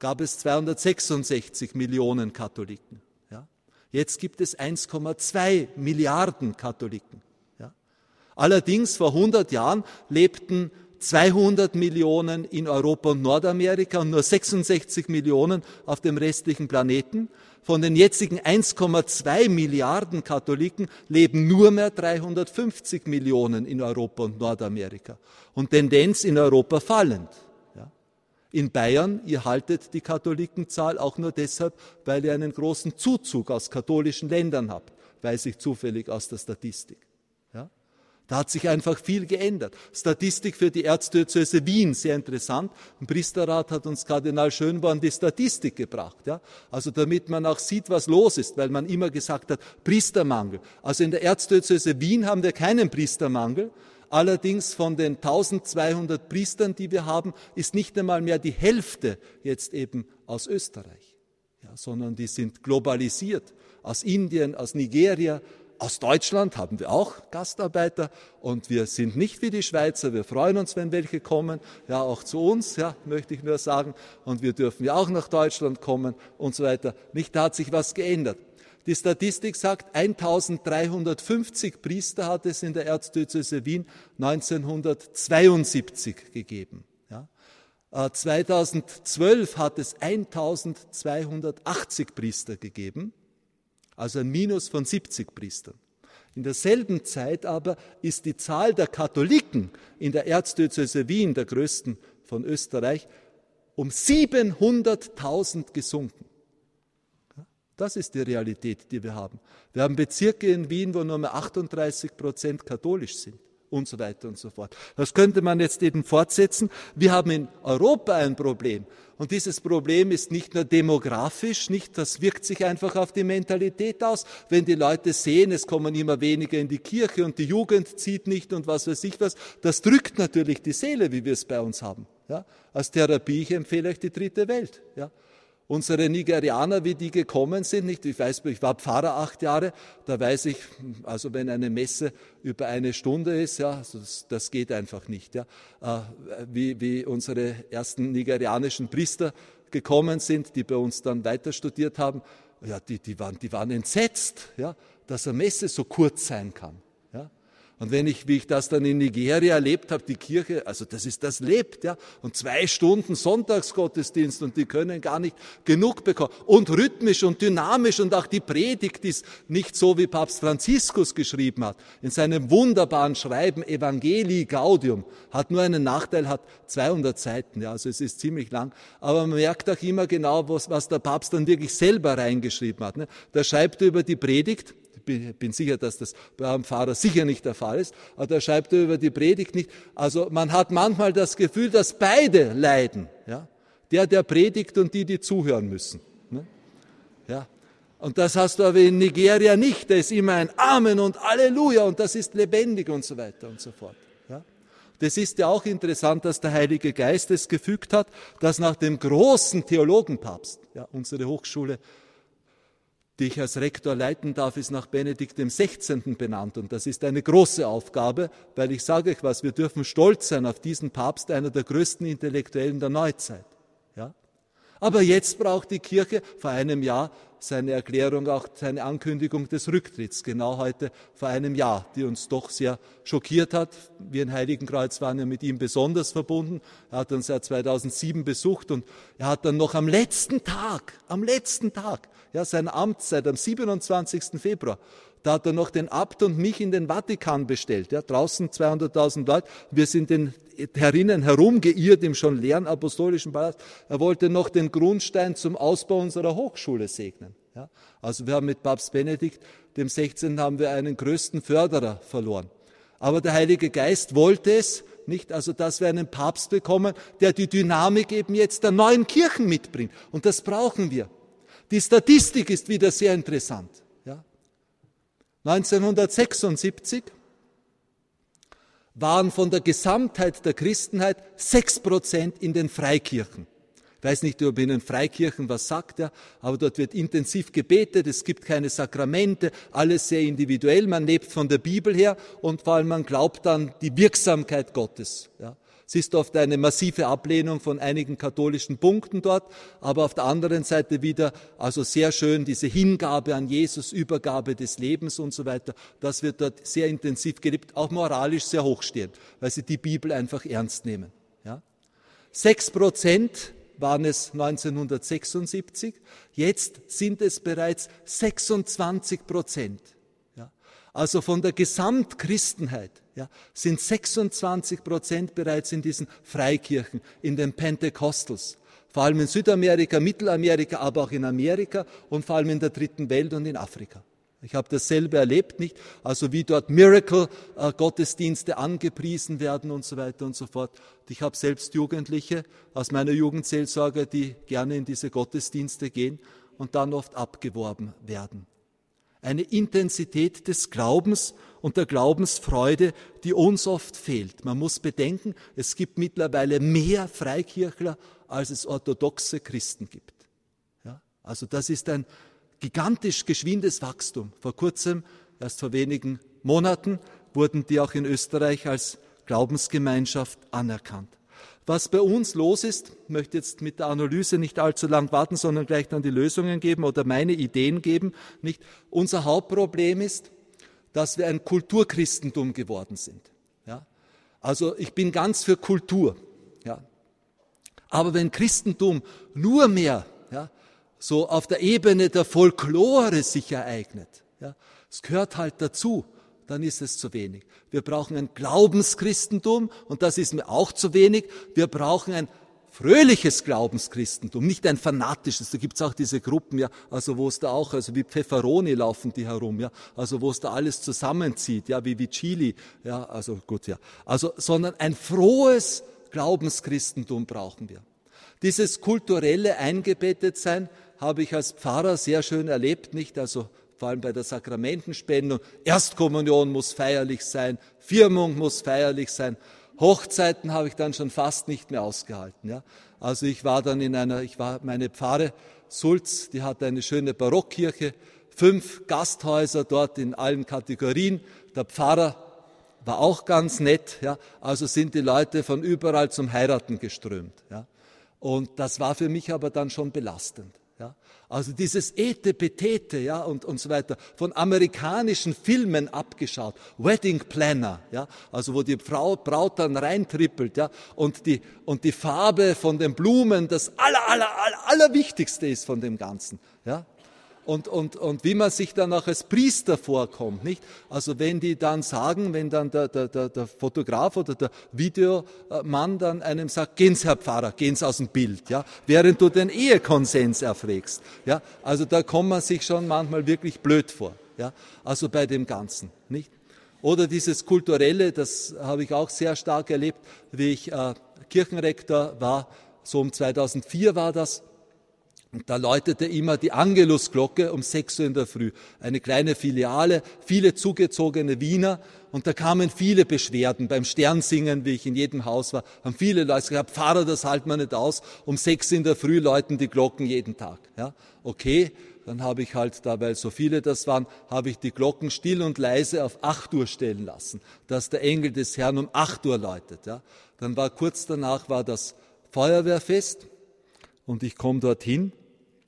gab es 266 Millionen Katholiken. Ja? Jetzt gibt es 1,2 Milliarden Katholiken. Ja? Allerdings vor 100 Jahren lebten 200 Millionen in Europa und Nordamerika und nur 66 Millionen auf dem restlichen Planeten. Von den jetzigen 1,2 Milliarden Katholiken leben nur mehr 350 Millionen in Europa und Nordamerika. Und Tendenz in Europa fallend. In Bayern, ihr haltet die Katholikenzahl auch nur deshalb, weil ihr einen großen Zuzug aus katholischen Ländern habt, weiß ich zufällig aus der Statistik. Ja? Da hat sich einfach viel geändert. Statistik für die Erzdiözese Wien, sehr interessant. Ein Priesterrat hat uns Kardinal Schönborn die Statistik gebracht. Ja? Also damit man auch sieht, was los ist, weil man immer gesagt hat, Priestermangel. Also in der Erzdiözese Wien haben wir keinen Priestermangel, Allerdings von den 1200 Priestern, die wir haben, ist nicht einmal mehr die Hälfte jetzt eben aus Österreich, ja, sondern die sind globalisiert. Aus Indien, aus Nigeria, aus Deutschland haben wir auch Gastarbeiter und wir sind nicht wie die Schweizer. Wir freuen uns, wenn welche kommen, ja auch zu uns, ja möchte ich nur sagen. Und wir dürfen ja auch nach Deutschland kommen und so weiter. Nicht da hat sich was geändert. Die Statistik sagt, 1350 Priester hat es in der Erzdiözese Wien 1972 gegeben. Ja. 2012 äh, hat es 1280 Priester gegeben, also ein Minus von 70 Priestern. In derselben Zeit aber ist die Zahl der Katholiken in der Erzdiözese Wien, der größten von Österreich, um 700.000 gesunken. Das ist die Realität, die wir haben. Wir haben Bezirke in Wien, wo nur mehr 38 Prozent katholisch sind und so weiter und so fort. Das könnte man jetzt eben fortsetzen. Wir haben in Europa ein Problem. Und dieses Problem ist nicht nur demografisch, nicht, das wirkt sich einfach auf die Mentalität aus. Wenn die Leute sehen, es kommen immer weniger in die Kirche und die Jugend zieht nicht und was weiß ich was, das drückt natürlich die Seele, wie wir es bei uns haben. Ja? Als Therapie, ich empfehle euch die dritte Welt. Ja? Unsere Nigerianer, wie die gekommen sind, nicht? Ich weiß, ich war Pfarrer acht Jahre, da weiß ich, also wenn eine Messe über eine Stunde ist, ja, das, das geht einfach nicht, ja. Äh, wie, wie unsere ersten nigerianischen Priester gekommen sind, die bei uns dann weiter studiert haben, ja, die, die waren, die waren entsetzt, ja, dass eine Messe so kurz sein kann. Und wenn ich, wie ich das dann in Nigeria erlebt habe, die Kirche, also das ist, das lebt, ja. Und zwei Stunden Sonntagsgottesdienst und die können gar nicht genug bekommen. Und rhythmisch und dynamisch und auch die Predigt ist nicht so, wie Papst Franziskus geschrieben hat. In seinem wunderbaren Schreiben Evangelii Gaudium hat nur einen Nachteil, hat 200 Seiten, ja. Also es ist ziemlich lang. Aber man merkt auch immer genau, was, was der Papst dann wirklich selber reingeschrieben hat. Ne? Da schreibt er über die Predigt, bin sicher, dass das bei einem Pfarrer sicher nicht der Fall ist, aber da schreibt er über die Predigt nicht. Also man hat manchmal das Gefühl, dass beide leiden. Ja? Der, der predigt und die, die zuhören müssen. Ne? Ja? Und das hast du aber in Nigeria nicht. Da ist immer ein Amen und Halleluja und das ist lebendig und so weiter und so fort. Ja? Das ist ja auch interessant, dass der Heilige Geist es gefügt hat, dass nach dem großen Theologenpapst, ja, unsere Hochschule die ich als Rektor leiten darf, ist nach Benedikt XVI. benannt. Und das ist eine große Aufgabe, weil ich sage euch was, wir dürfen stolz sein auf diesen Papst, einer der größten Intellektuellen der Neuzeit. Aber jetzt braucht die Kirche vor einem Jahr seine Erklärung, auch seine Ankündigung des Rücktritts, genau heute vor einem Jahr, die uns doch sehr schockiert hat. Wir in Heiligenkreuz waren ja mit ihm besonders verbunden. Er hat uns ja 2007 besucht und er hat dann noch am letzten Tag, am letzten Tag, ja, seiner Amtszeit, am 27. Februar, da hat er noch den Abt und mich in den Vatikan bestellt. Ja, draußen 200.000 Leute. Wir sind den herinnen herumgeirrt im schon leeren apostolischen Palast. Er wollte noch den Grundstein zum Ausbau unserer Hochschule segnen. Ja, also wir haben mit Papst Benedikt dem 16. haben wir einen größten Förderer verloren. Aber der Heilige Geist wollte es, nicht? Also, dass wir einen Papst bekommen, der die Dynamik eben jetzt der neuen Kirchen mitbringt. Und das brauchen wir. Die Statistik ist wieder sehr interessant. Ja? 1976 waren von der Gesamtheit der Christenheit sechs Prozent in den Freikirchen. Ich weiß nicht, ob Ihnen Freikirchen was sagt, ja, aber dort wird intensiv gebetet, es gibt keine Sakramente, alles sehr individuell, man lebt von der Bibel her und vor allem man glaubt an die Wirksamkeit Gottes. Ja. Es ist oft eine massive Ablehnung von einigen katholischen Punkten dort, aber auf der anderen Seite wieder, also sehr schön, diese Hingabe an Jesus, Übergabe des Lebens und so weiter, das wird dort sehr intensiv gelebt, auch moralisch sehr hochstehend, weil sie die Bibel einfach ernst nehmen. Ja? Sechs Prozent waren es 1976, jetzt sind es bereits 26 Prozent. Also von der Gesamtchristenheit ja, sind 26 Prozent bereits in diesen Freikirchen, in den Pentecostals. Vor allem in Südamerika, Mittelamerika, aber auch in Amerika und vor allem in der dritten Welt und in Afrika. Ich habe dasselbe erlebt, nicht? Also wie dort Miracle-Gottesdienste angepriesen werden und so weiter und so fort. Ich habe selbst Jugendliche aus meiner Jugendseelsorge, die gerne in diese Gottesdienste gehen und dann oft abgeworben werden eine Intensität des Glaubens und der Glaubensfreude, die uns oft fehlt. Man muss bedenken, es gibt mittlerweile mehr Freikirchler, als es orthodoxe Christen gibt. Ja? Also das ist ein gigantisch geschwindes Wachstum. Vor kurzem, erst vor wenigen Monaten, wurden die auch in Österreich als Glaubensgemeinschaft anerkannt. Was bei uns los ist, möchte jetzt mit der Analyse nicht allzu lang warten, sondern gleich dann die Lösungen geben oder meine Ideen geben. Nicht? Unser Hauptproblem ist, dass wir ein Kulturchristentum geworden sind. Ja? Also ich bin ganz für Kultur. Ja? Aber wenn Christentum nur mehr ja, so auf der Ebene der Folklore sich ereignet, ja, es gehört halt dazu, dann ist es zu wenig. Wir brauchen ein Glaubenschristentum und das ist mir auch zu wenig. Wir brauchen ein fröhliches Glaubenschristentum, nicht ein fanatisches. Da gibt's auch diese Gruppen, ja, also wo es da auch, also wie Pfefferoni laufen die herum, ja, also wo es da alles zusammenzieht, ja, wie wie Chili, ja, also gut, ja, also sondern ein frohes Glaubenschristentum brauchen wir. Dieses kulturelle Eingebettetsein habe ich als Pfarrer sehr schön erlebt, nicht? Also vor allem bei der Sakramentenspendung. Erstkommunion muss feierlich sein, Firmung muss feierlich sein. Hochzeiten habe ich dann schon fast nicht mehr ausgehalten. Ja. Also ich war dann in einer, ich war meine Pfarre Sulz, die hat eine schöne Barockkirche, fünf Gasthäuser dort in allen Kategorien. Der Pfarrer war auch ganz nett. Ja. Also sind die Leute von überall zum Heiraten geströmt. Ja. Und das war für mich aber dann schon belastend. Ja? Also dieses Ete Petete ja, und, und so weiter, von amerikanischen Filmen abgeschaut, Wedding Planner, ja, also wo die Frau, Braut dann reintrippelt ja, und, die, und die Farbe von den Blumen das aller, aller, aller, allerwichtigste ist von dem Ganzen. Ja und, und, und wie man sich dann auch als Priester vorkommt. Nicht? Also wenn die dann sagen, wenn dann der, der, der, der Fotograf oder der Videomann dann einem sagt, gehen Sie, Herr Pfarrer, gehen Sie aus dem Bild, ja? während du den Ehekonsens erfragst. Ja? Also da kommt man sich schon manchmal wirklich blöd vor. Ja? Also bei dem Ganzen. Nicht? Oder dieses Kulturelle, das habe ich auch sehr stark erlebt, wie ich äh, Kirchenrektor war, so um 2004 war das. Und da läutete immer die Angelusglocke um 6 Uhr in der Früh. Eine kleine Filiale, viele zugezogene Wiener. Und da kamen viele Beschwerden beim Sternsingen, wie ich in jedem Haus war, haben viele Leute gesagt, Pfarrer, das halten wir nicht aus. Um 6 Uhr in der Früh läuten die Glocken jeden Tag. Ja, okay. Dann habe ich halt da, weil so viele das waren, habe ich die Glocken still und leise auf 8 Uhr stellen lassen, dass der Engel des Herrn um 8 Uhr läutet. Ja. Dann war kurz danach war das Feuerwehrfest und ich komme dorthin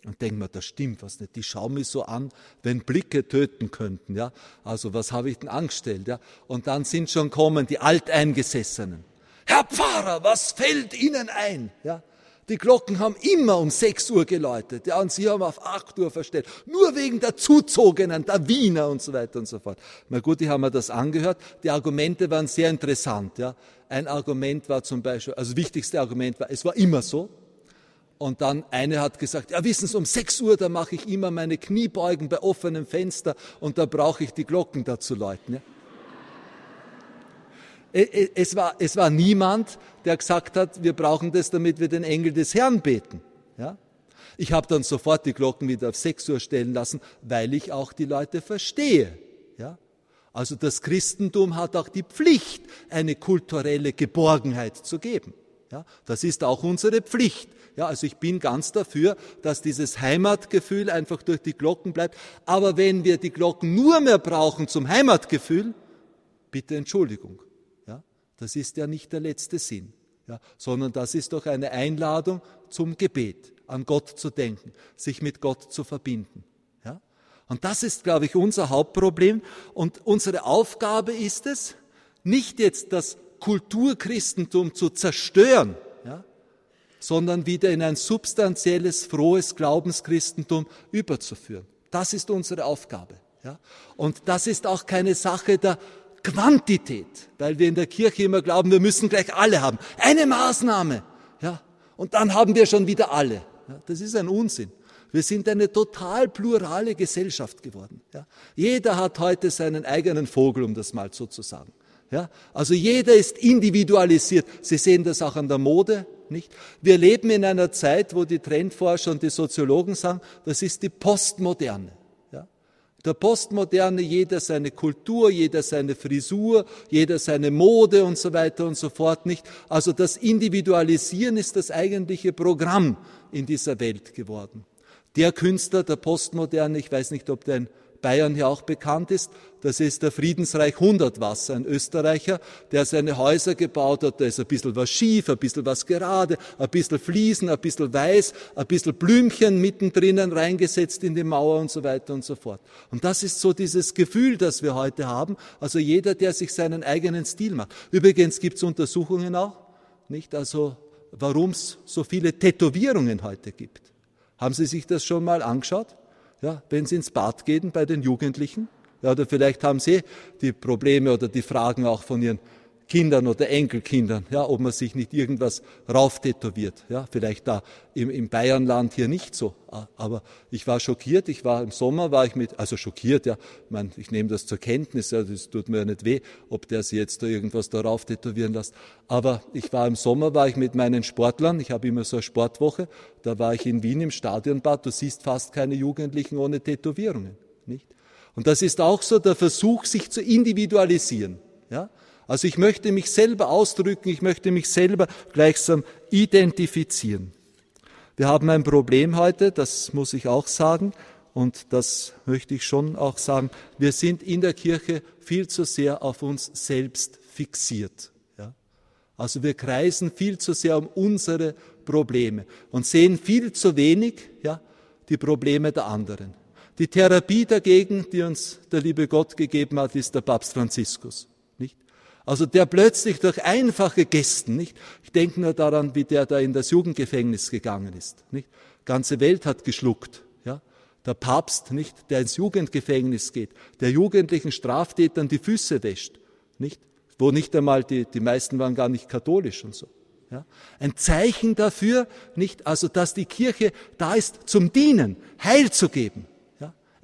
und denke mir, das stimmt was nicht. Die schauen mich so an, wenn Blicke töten könnten. Ja? Also was habe ich denn angestellt? Ja? Und dann sind schon kommen die Alteingesessenen. Herr Pfarrer, was fällt Ihnen ein? Ja? Die Glocken haben immer um 6 Uhr geläutet, ja, und Sie haben auf 8 Uhr verstellt. Nur wegen der Zuzogenen, der Wiener und so weiter und so fort. Na gut, ich habe mir das angehört. Die Argumente waren sehr interessant, ja. Ein Argument war zum Beispiel, also das wichtigste Argument war, es war immer so, und dann eine hat gesagt, ja wissen Sie, um 6 Uhr, da mache ich immer meine Kniebeugen bei offenem Fenster und da brauche ich die Glocken dazu läuten. Ja? es war, es war niemand, der gesagt hat, wir brauchen das, damit wir den Engel des Herrn beten. Ja? Ich habe dann sofort die Glocken wieder auf 6 Uhr stellen lassen, weil ich auch die Leute verstehe. Ja? Also das Christentum hat auch die Pflicht, eine kulturelle Geborgenheit zu geben. Ja? Das ist auch unsere Pflicht. Ja, also ich bin ganz dafür, dass dieses Heimatgefühl einfach durch die Glocken bleibt. Aber wenn wir die Glocken nur mehr brauchen zum Heimatgefühl, bitte Entschuldigung. Ja, das ist ja nicht der letzte Sinn, ja, sondern das ist doch eine Einladung zum Gebet, an Gott zu denken, sich mit Gott zu verbinden. Ja, und das ist, glaube ich, unser Hauptproblem. Und unsere Aufgabe ist es, nicht jetzt das Kulturchristentum zu zerstören, ja, sondern wieder in ein substanzielles, frohes Glaubenschristentum überzuführen. Das ist unsere Aufgabe. Ja? Und das ist auch keine Sache der Quantität, weil wir in der Kirche immer glauben, wir müssen gleich alle haben. Eine Maßnahme. Ja? Und dann haben wir schon wieder alle. Ja? Das ist ein Unsinn. Wir sind eine total plurale Gesellschaft geworden. Ja? Jeder hat heute seinen eigenen Vogel, um das mal so zu sagen. Ja? Also jeder ist individualisiert. Sie sehen das auch an der Mode. Nicht? Wir leben in einer Zeit, wo die Trendforscher und die Soziologen sagen, das ist die Postmoderne. Ja? Der Postmoderne, jeder seine Kultur, jeder seine Frisur, jeder seine Mode und so weiter und so fort. Nicht? Also das Individualisieren ist das eigentliche Programm in dieser Welt geworden. Der Künstler der Postmoderne, ich weiß nicht, ob der ein Bayern hier auch bekannt ist. Das ist der Friedensreich Hundertwasser, ein Österreicher, der seine Häuser gebaut hat. Da ist ein bisschen was schief, ein bisschen was gerade, ein bisschen Fliesen, ein bisschen weiß, ein bisschen Blümchen mittendrin reingesetzt in die Mauer und so weiter und so fort. Und das ist so dieses Gefühl, das wir heute haben. Also jeder, der sich seinen eigenen Stil macht. Übrigens gibt es Untersuchungen auch, nicht? Also warum es so viele Tätowierungen heute gibt. Haben Sie sich das schon mal angeschaut? Ja, wenn sie ins Bad gehen bei den Jugendlichen. Ja, oder vielleicht haben sie die Probleme oder die Fragen auch von ihren Kindern oder Enkelkindern, ja, ob man sich nicht irgendwas rauftätowiert. Ja, vielleicht da im, im Bayernland hier nicht so. Aber ich war schockiert. Ich war im Sommer, war ich mit, also schockiert, ja. Ich, meine, ich nehme das zur Kenntnis, ja, das tut mir ja nicht weh, ob der sich jetzt da irgendwas darauf tätowieren lässt. Aber ich war im Sommer, war ich mit meinen Sportlern. Ich habe immer so eine Sportwoche. Da war ich in Wien im Stadionbad. Du siehst fast keine Jugendlichen ohne Tätowierungen, nicht? Und das ist auch so der Versuch, sich zu individualisieren, ja. Also ich möchte mich selber ausdrücken, ich möchte mich selber gleichsam identifizieren. Wir haben ein Problem heute, das muss ich auch sagen, und das möchte ich schon auch sagen. Wir sind in der Kirche viel zu sehr auf uns selbst fixiert. Ja? Also wir kreisen viel zu sehr um unsere Probleme und sehen viel zu wenig ja, die Probleme der anderen. Die Therapie dagegen, die uns der liebe Gott gegeben hat, ist der Papst Franziskus. Also der plötzlich durch einfache Gesten, nicht? Ich denke nur daran, wie der da in das Jugendgefängnis gegangen ist, nicht? Ganze Welt hat geschluckt, ja? Der Papst, nicht? Der ins Jugendgefängnis geht, der jugendlichen Straftätern die Füße wäscht, nicht? Wo nicht einmal die, die meisten waren gar nicht katholisch und so. Ja? Ein Zeichen dafür, nicht? Also, dass die Kirche da ist zum Dienen, Heil zu geben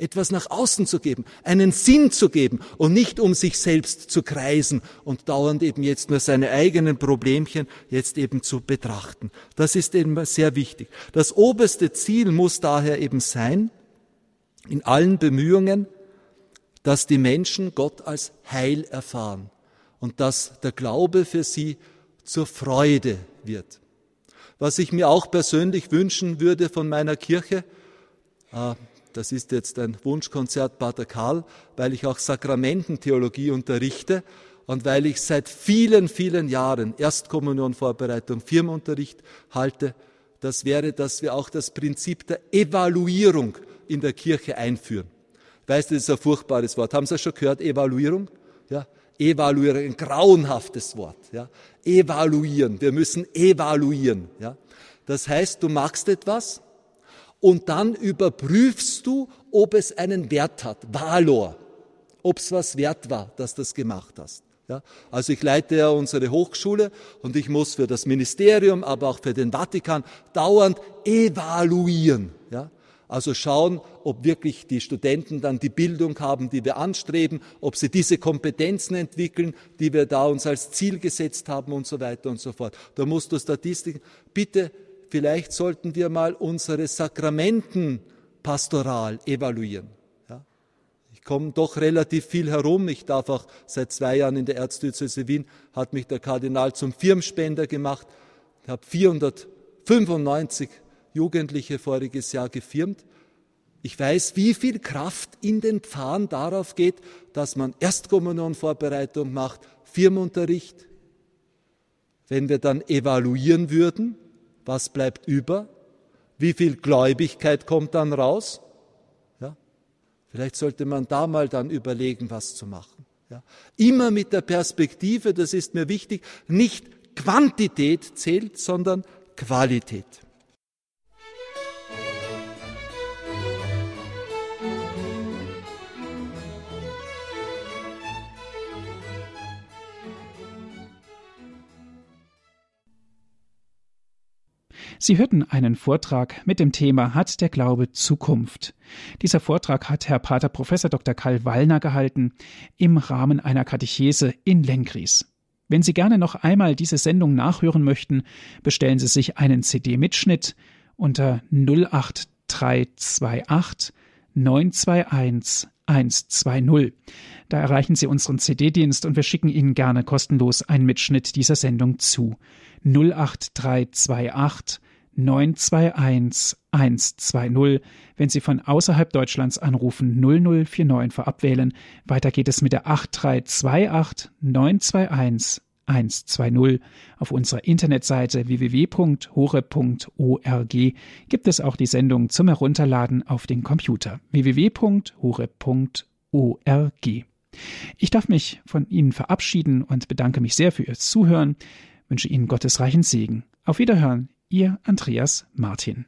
etwas nach außen zu geben, einen Sinn zu geben und nicht um sich selbst zu kreisen und dauernd eben jetzt nur seine eigenen Problemchen jetzt eben zu betrachten. Das ist eben sehr wichtig. Das oberste Ziel muss daher eben sein, in allen Bemühungen, dass die Menschen Gott als Heil erfahren und dass der Glaube für sie zur Freude wird. Was ich mir auch persönlich wünschen würde von meiner Kirche, äh, das ist jetzt ein Wunschkonzert Pater Karl, weil ich auch Sakramententheologie unterrichte und weil ich seit vielen, vielen Jahren Erstkommunionvorbereitung, Firmenunterricht halte. Das wäre, dass wir auch das Prinzip der Evaluierung in der Kirche einführen. Weißt du, das ist ein furchtbares Wort. Haben Sie das schon gehört? Evaluierung? Ja, evaluieren, ein grauenhaftes Wort. Ja, evaluieren. Wir müssen evaluieren. Ja, das heißt, du machst etwas und dann überprüfst du, ob es einen Wert hat, Valor, ob es was wert war, dass du das gemacht hast. Ja, also ich leite ja unsere Hochschule und ich muss für das Ministerium, aber auch für den Vatikan dauernd evaluieren. Ja, Also schauen, ob wirklich die Studenten dann die Bildung haben, die wir anstreben, ob sie diese Kompetenzen entwickeln, die wir da uns als Ziel gesetzt haben und so weiter und so fort. Da musst du Statistiken. Bitte, vielleicht sollten wir mal unsere Sakramentenpastoral evaluieren. Ja? Ich komme doch relativ viel herum. Ich darf auch seit zwei Jahren in der Erzdiözese Wien, hat mich der Kardinal zum Firmspender gemacht. Ich habe 495 Jugendliche voriges Jahr gefirmt. Ich weiß, wie viel Kraft in den Pfarren darauf geht, dass man Erstkommunionvorbereitung macht, Firmenunterricht. Wenn wir dann evaluieren würden, was bleibt über? Wie viel Gläubigkeit kommt dann raus? Ja? Vielleicht sollte man da mal dann überlegen, was zu machen. Ja? Immer mit der Perspektive, das ist mir wichtig, nicht Quantität zählt, sondern Qualität. Sie hörten einen Vortrag mit dem Thema Hat der Glaube Zukunft? Dieser Vortrag hat Herr Pater Professor Dr. Karl Wallner gehalten im Rahmen einer Katechese in Lenkries. Wenn Sie gerne noch einmal diese Sendung nachhören möchten, bestellen Sie sich einen CD-Mitschnitt unter 08328 921 120. Da erreichen Sie unseren CD-Dienst und wir schicken Ihnen gerne kostenlos einen Mitschnitt dieser Sendung zu. 08328 921 120. Wenn Sie von außerhalb Deutschlands anrufen, 0049 vorab wählen. Weiter geht es mit der 8328 921 120. Auf unserer Internetseite www.hore.org gibt es auch die Sendung zum Herunterladen auf den Computer www.hore.org. Ich darf mich von Ihnen verabschieden und bedanke mich sehr für Ihr Zuhören, wünsche Ihnen Gottes reichen Segen. Auf Wiederhören, Ihr Andreas Martin.